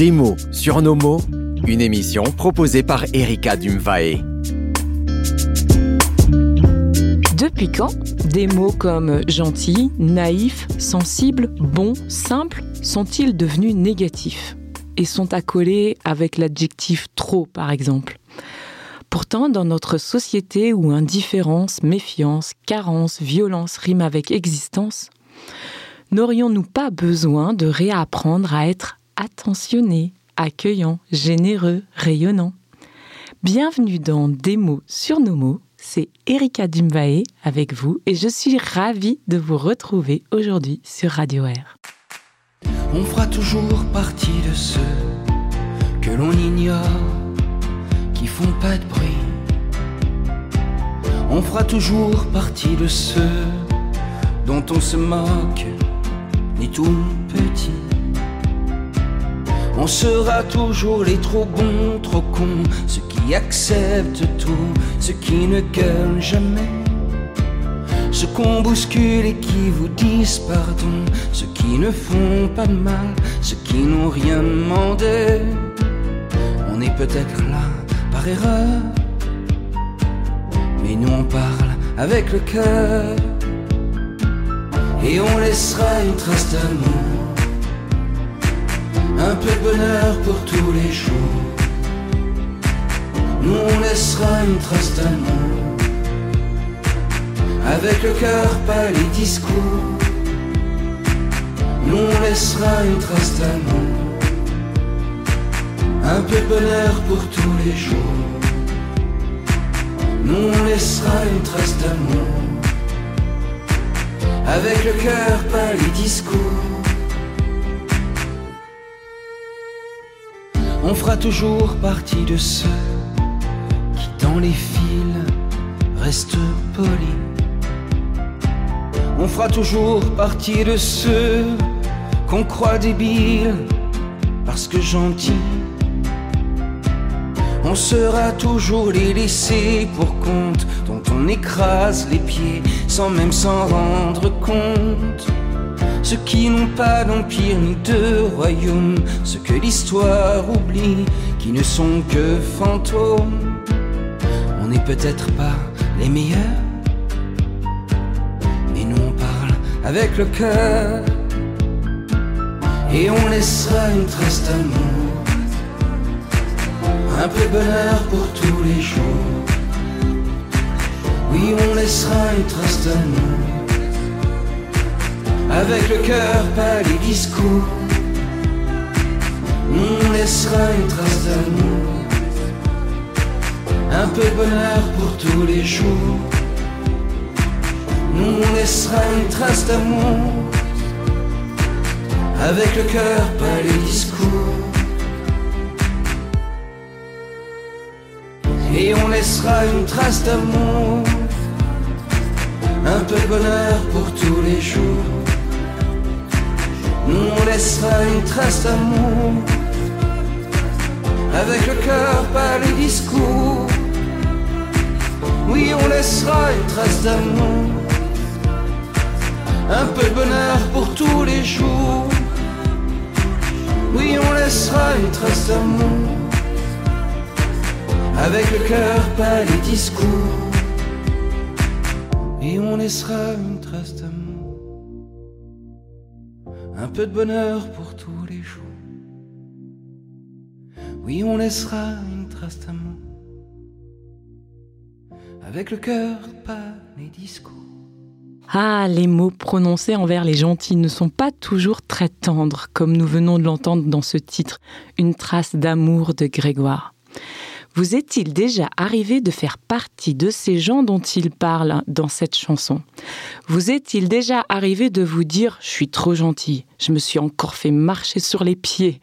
Des mots sur nos mots, une émission proposée par Erika Dumvae. Depuis quand des mots comme gentil, naïf, sensible, bon, simple sont-ils devenus négatifs et sont accolés avec l'adjectif trop par exemple? Pourtant, dans notre société où indifférence, méfiance, carence, violence riment avec existence, n'aurions-nous pas besoin de réapprendre à être attentionné, accueillant, généreux, rayonnant Bienvenue dans Des mots sur nos mots, c'est Erika Dimbae avec vous et je suis ravie de vous retrouver aujourd'hui sur Radio Air. On fera toujours partie de ceux que l'on ignore qui font pas de bruit. On fera toujours partie de ceux dont on se moque, ni tout petit. On sera toujours les trop bons, trop cons, ceux qui acceptent tout, ceux qui ne gueulent jamais. Ceux qu'on bouscule et qui vous disent pardon, ceux qui ne font pas de mal, ceux qui n'ont rien demandé. On est peut-être là par erreur. Mais nous on parle avec le cœur. Et on laissera une trace d'amour. Un peu de bonheur pour tous les jours. Nous on laissera une trace d'amour. Avec le cœur, pas les discours. Nous on laissera une trace d'amour. Un peu de bonheur pour tous les jours. Nous on laissera une trace d'amour. Avec le cœur, pas les discours. On fera toujours partie de ceux qui dans les fils restent polis. On fera toujours partie de ceux qu'on croit débiles parce que gentils. On sera toujours les laissés pour compte dont on écrase les pieds sans même s'en rendre compte. Ceux qui n'ont pas d'empire ni de royaume, ceux que l'histoire oublie, qui ne sont que fantômes. On n'est peut-être pas les meilleurs, mais nous on parle avec le cœur. Et on laissera une trace d'amour un peu de bonheur pour tous les jours. Oui, on laissera une trace d'amour. Avec le cœur, pas les discours. On laissera une trace d'amour. Un peu de bonheur pour tous les jours. Nous on laissera une trace d'amour. Avec le cœur, pas les discours. et on laissera une trace d'amour, un peu de bonheur pour tous les jours. Nous on laissera une trace d'amour, avec le cœur, pas les discours. Oui, on laissera une trace d'amour, un peu de bonheur pour tous les jours. Oui, on laissera une trace d'amour avec le cœur, pas les discours. Et on laissera une trace avec le cœur, pas les discours. Ah, les mots prononcés envers les gentils ne sont pas toujours très tendres, comme nous venons de l'entendre dans ce titre, Une trace d'amour de Grégoire. Vous est-il déjà arrivé de faire partie de ces gens dont il parle dans cette chanson? Vous est-il déjà arrivé de vous dire ⁇ Je suis trop gentil, je me suis encore fait marcher sur les pieds ?⁇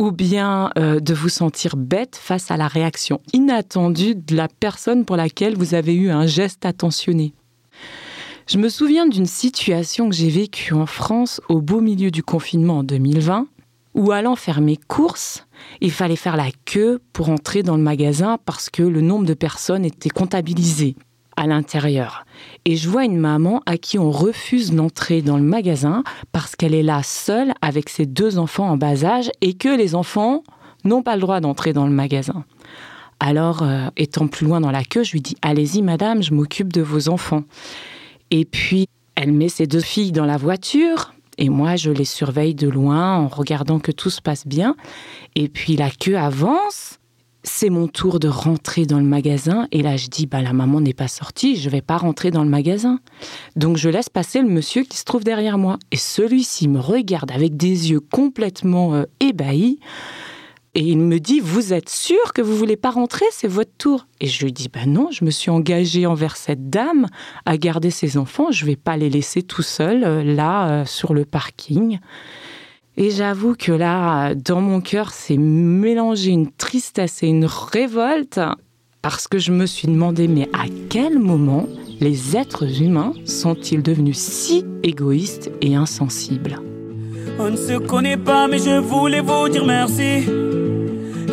ou bien euh, de vous sentir bête face à la réaction inattendue de la personne pour laquelle vous avez eu un geste attentionné? Je me souviens d'une situation que j'ai vécue en France au beau milieu du confinement en 2020 ou allant faire mes courses, il fallait faire la queue pour entrer dans le magasin parce que le nombre de personnes était comptabilisé. à l'intérieur. Et je vois une maman à qui on refuse d'entrer dans le magasin parce qu'elle est là seule avec ses deux enfants en bas âge et que les enfants n'ont pas le droit d'entrer dans le magasin. Alors, euh, étant plus loin dans la queue, je lui dis Allez-y, madame, je m'occupe de vos enfants. Et puis, elle met ses deux filles dans la voiture. Et moi, je les surveille de loin en regardant que tout se passe bien. Et puis la queue avance. C'est mon tour de rentrer dans le magasin. Et là, je dis, bah, la maman n'est pas sortie, je vais pas rentrer dans le magasin. Donc, je laisse passer le monsieur qui se trouve derrière moi. Et celui-ci me regarde avec des yeux complètement euh, ébahis. Et il me dit, vous êtes sûr que vous voulez pas rentrer C'est votre tour. Et je lui dis, ben non, je me suis engagée envers cette dame à garder ses enfants. Je vais pas les laisser tout seuls euh, là euh, sur le parking. Et j'avoue que là, dans mon cœur, c'est mélangé une tristesse et une révolte parce que je me suis demandé, mais à quel moment les êtres humains sont-ils devenus si égoïstes et insensibles? On ne se connaît pas, mais je voulais vous dire merci.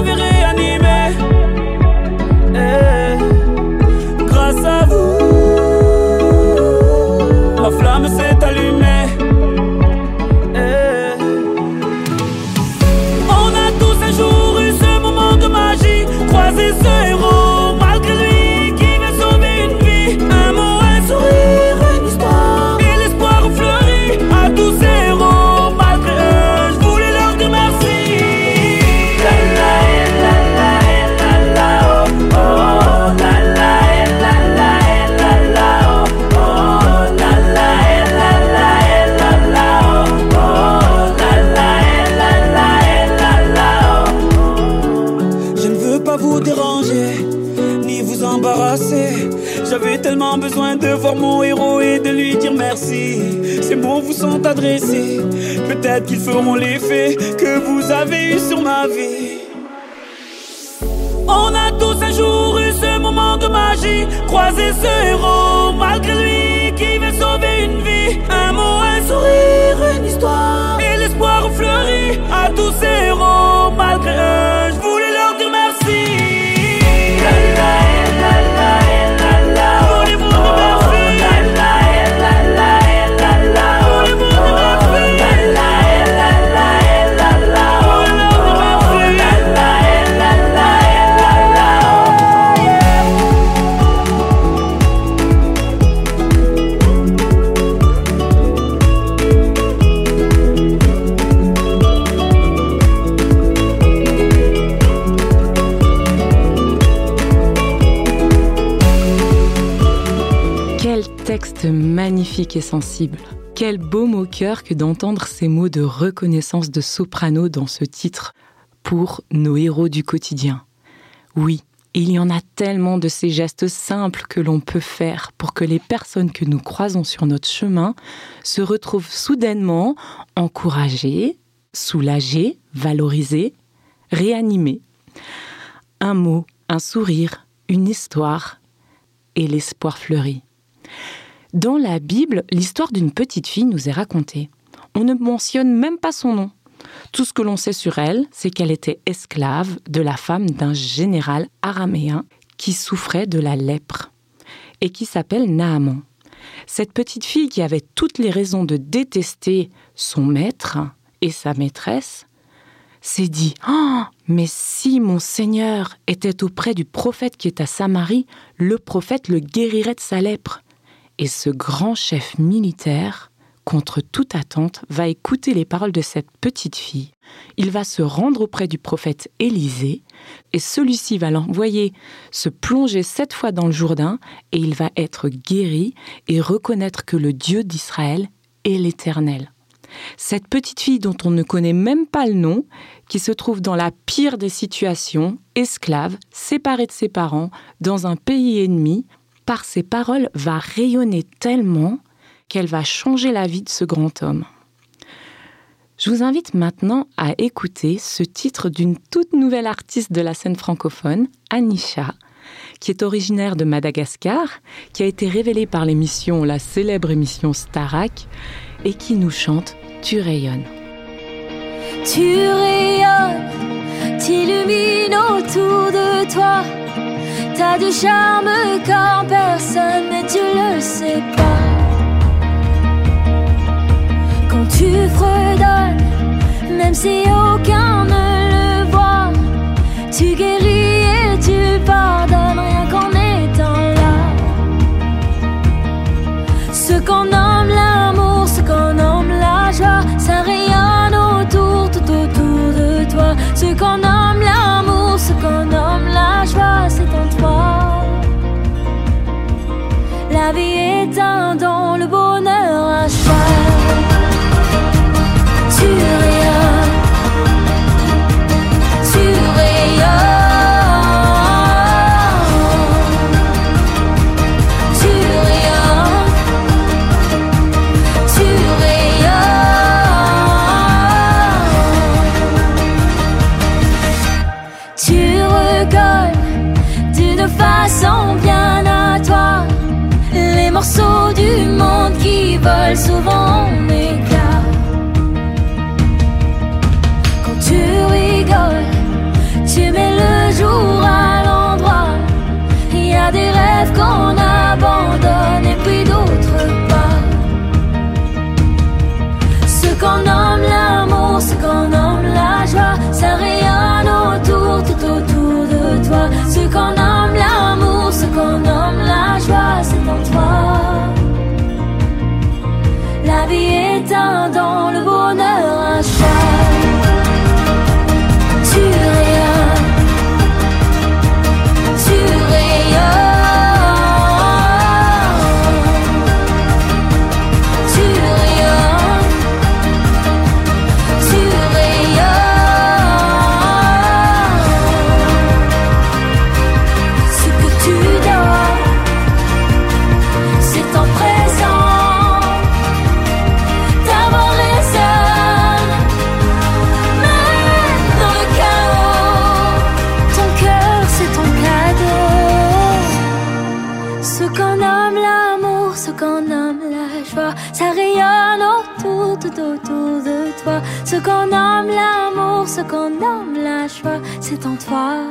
m'avez réanimé. Eh, grâce à vous, ma flamme s'est vous sont adressés. Peut-être qu'ils feront l'effet que vous avez eu sur ma vie. On a tous un jour eu ce moment de magie, croisé ce héros malgré lui qui veut sauver une vie. Un mot, un sourire, une histoire. Et l'espoir fleurit à tous ces héros malgré eux. Je voulais leur dire merci. Magnifique et sensible. Quel baume au cœur que d'entendre ces mots de reconnaissance de soprano dans ce titre pour nos héros du quotidien. Oui, Il y en a tellement de ces gestes simples que l'on peut faire pour que les personnes que nous croisons sur notre chemin se retrouvent soudainement encouragées, soulagées, valorisées, réanimées. Un mot, un sourire, une histoire, et l'espoir fleurit. Dans la Bible, l'histoire d'une petite fille nous est racontée. On ne mentionne même pas son nom. Tout ce que l'on sait sur elle, c'est qu'elle était esclave de la femme d'un général araméen qui souffrait de la lèpre et qui s'appelle Naaman. Cette petite fille qui avait toutes les raisons de détester son maître et sa maîtresse s'est dit oh, mais si mon Seigneur était auprès du prophète qui est à Samarie, le prophète le guérirait de sa lèpre. Et ce grand chef militaire, contre toute attente, va écouter les paroles de cette petite fille. Il va se rendre auprès du prophète Élisée, et celui-ci va l'envoyer se plonger sept fois dans le Jourdain, et il va être guéri et reconnaître que le Dieu d'Israël est l'Éternel. Cette petite fille dont on ne connaît même pas le nom, qui se trouve dans la pire des situations, esclave, séparée de ses parents, dans un pays ennemi, par ses paroles va rayonner tellement qu'elle va changer la vie de ce grand homme. Je vous invite maintenant à écouter ce titre d'une toute nouvelle artiste de la scène francophone, Anisha, qui est originaire de Madagascar, qui a été révélée par l'émission, la célèbre émission Starak, et qui nous chante Tu rayonnes. Tu rayonnes, t'illumines autour de toi. T'as du charme quand personne, mais tu le sais pas. Quand tu fredonnes, même si aucun ne le voit, tu guéris et tu pardonnes rien qu'en étant là. Ce qu'on nomme l'amour, ce qu'on nomme la joie, ça rayonne autour, tout autour de toi. Ce qu'on autour, de toi. Ce qu'on nomme l'amour, ce qu'on nomme la joie, c'est en toi.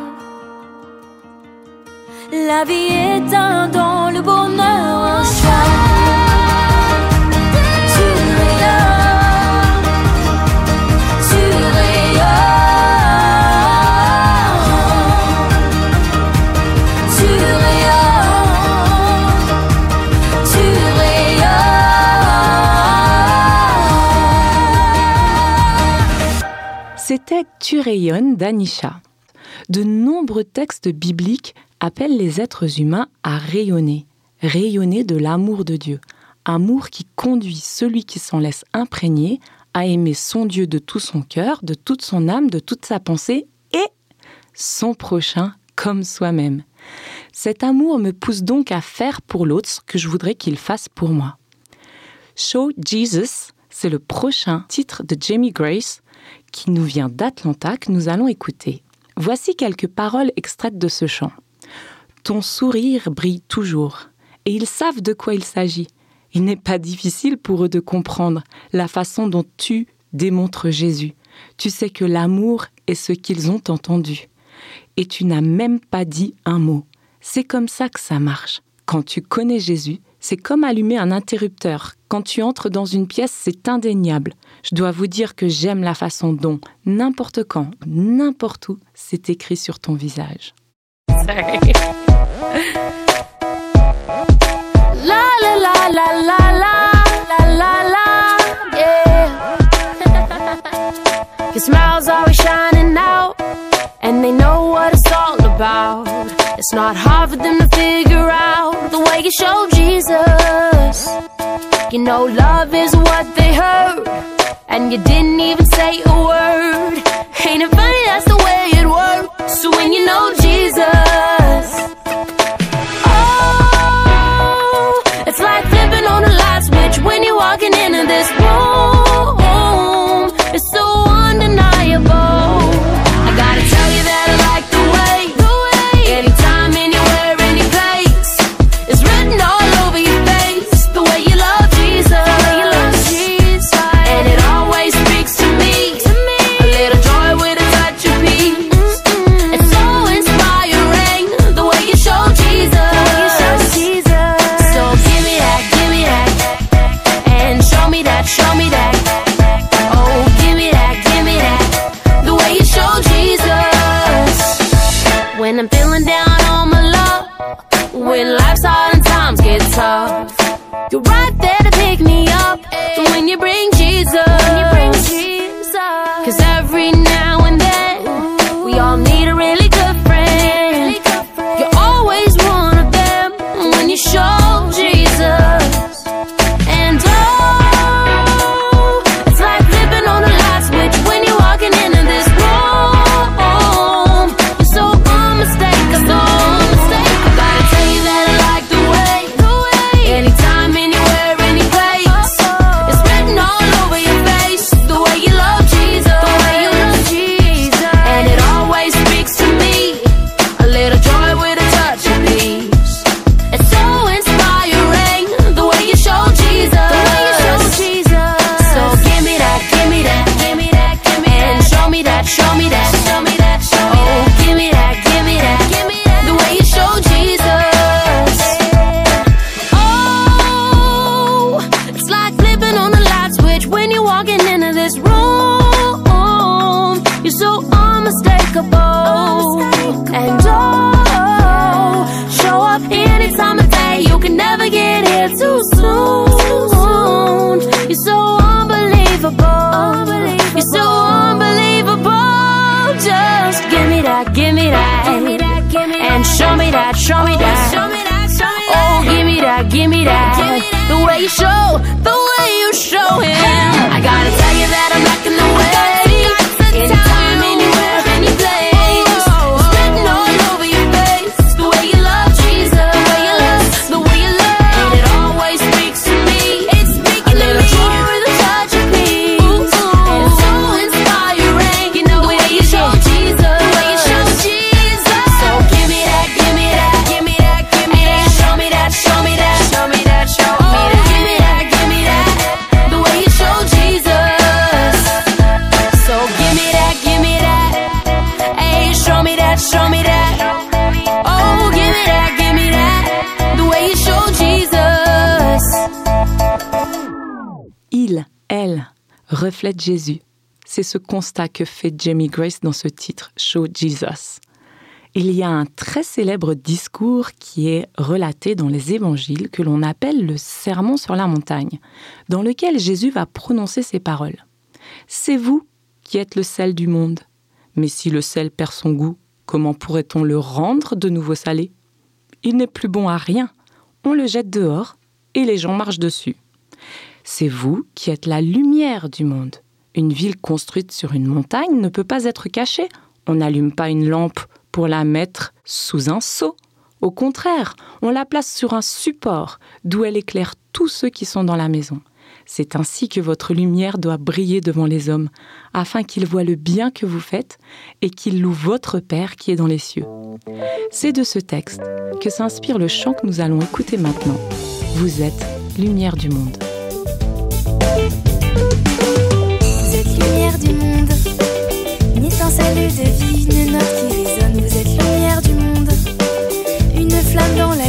La vie est un don, le bonheur un choix. Tu rayonnes d'Anisha. De nombreux textes bibliques appellent les êtres humains à rayonner, rayonner de l'amour de Dieu, amour qui conduit celui qui s'en laisse imprégner à aimer son Dieu de tout son cœur, de toute son âme, de toute sa pensée et son prochain comme soi-même. Cet amour me pousse donc à faire pour l'autre ce que je voudrais qu'il fasse pour moi. Show Jesus, c'est le prochain titre de Jamie Grace qui nous vient d'Atlanta que nous allons écouter. Voici quelques paroles extraites de ce chant. Ton sourire brille toujours, et ils savent de quoi il s'agit. Il n'est pas difficile pour eux de comprendre la façon dont tu démontres Jésus. Tu sais que l'amour est ce qu'ils ont entendu. Et tu n'as même pas dit un mot. C'est comme ça que ça marche. Quand tu connais Jésus, c'est comme allumer un interrupteur. Quand tu entres dans une pièce, c'est indéniable. Je dois vous dire que j'aime la façon dont, n'importe quand, n'importe où, c'est écrit sur ton visage. La. Your. It's not them to figure out. You show Jesus. You know love is what they heard, and you didn't even say a word. When life's hard and times get tough, And show me that, show me that. Oh, give me that, give me that. The way you show, the way you show him. Reflète Jésus. C'est ce constat que fait Jamie Grace dans ce titre, Show Jesus. Il y a un très célèbre discours qui est relaté dans les évangiles que l'on appelle le Sermon sur la montagne, dans lequel Jésus va prononcer ces paroles. C'est vous qui êtes le sel du monde. Mais si le sel perd son goût, comment pourrait-on le rendre de nouveau salé? Il n'est plus bon à rien. On le jette dehors et les gens marchent dessus. C'est vous qui êtes la lumière du monde. Une ville construite sur une montagne ne peut pas être cachée. On n'allume pas une lampe pour la mettre sous un seau. Au contraire, on la place sur un support d'où elle éclaire tous ceux qui sont dans la maison. C'est ainsi que votre lumière doit briller devant les hommes, afin qu'ils voient le bien que vous faites et qu'ils louent votre Père qui est dans les cieux. C'est de ce texte que s'inspire le chant que nous allons écouter maintenant. Vous êtes lumière du monde. Vous êtes lumière du monde, une étincelle de vie, une heure qui résonne. Vous êtes lumière du monde, une flamme dans la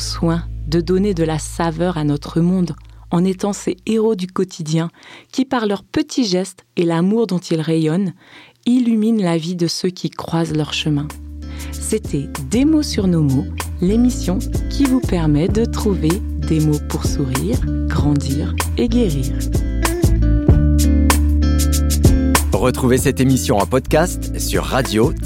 soin de donner de la saveur à notre monde en étant ces héros du quotidien qui, par leurs petits gestes et l'amour dont ils rayonnent, illuminent la vie de ceux qui croisent leur chemin. C'était Des mots sur nos mots, l'émission qui vous permet de trouver des mots pour sourire, grandir et guérir. Retrouvez cette émission en podcast sur radio-r.ch.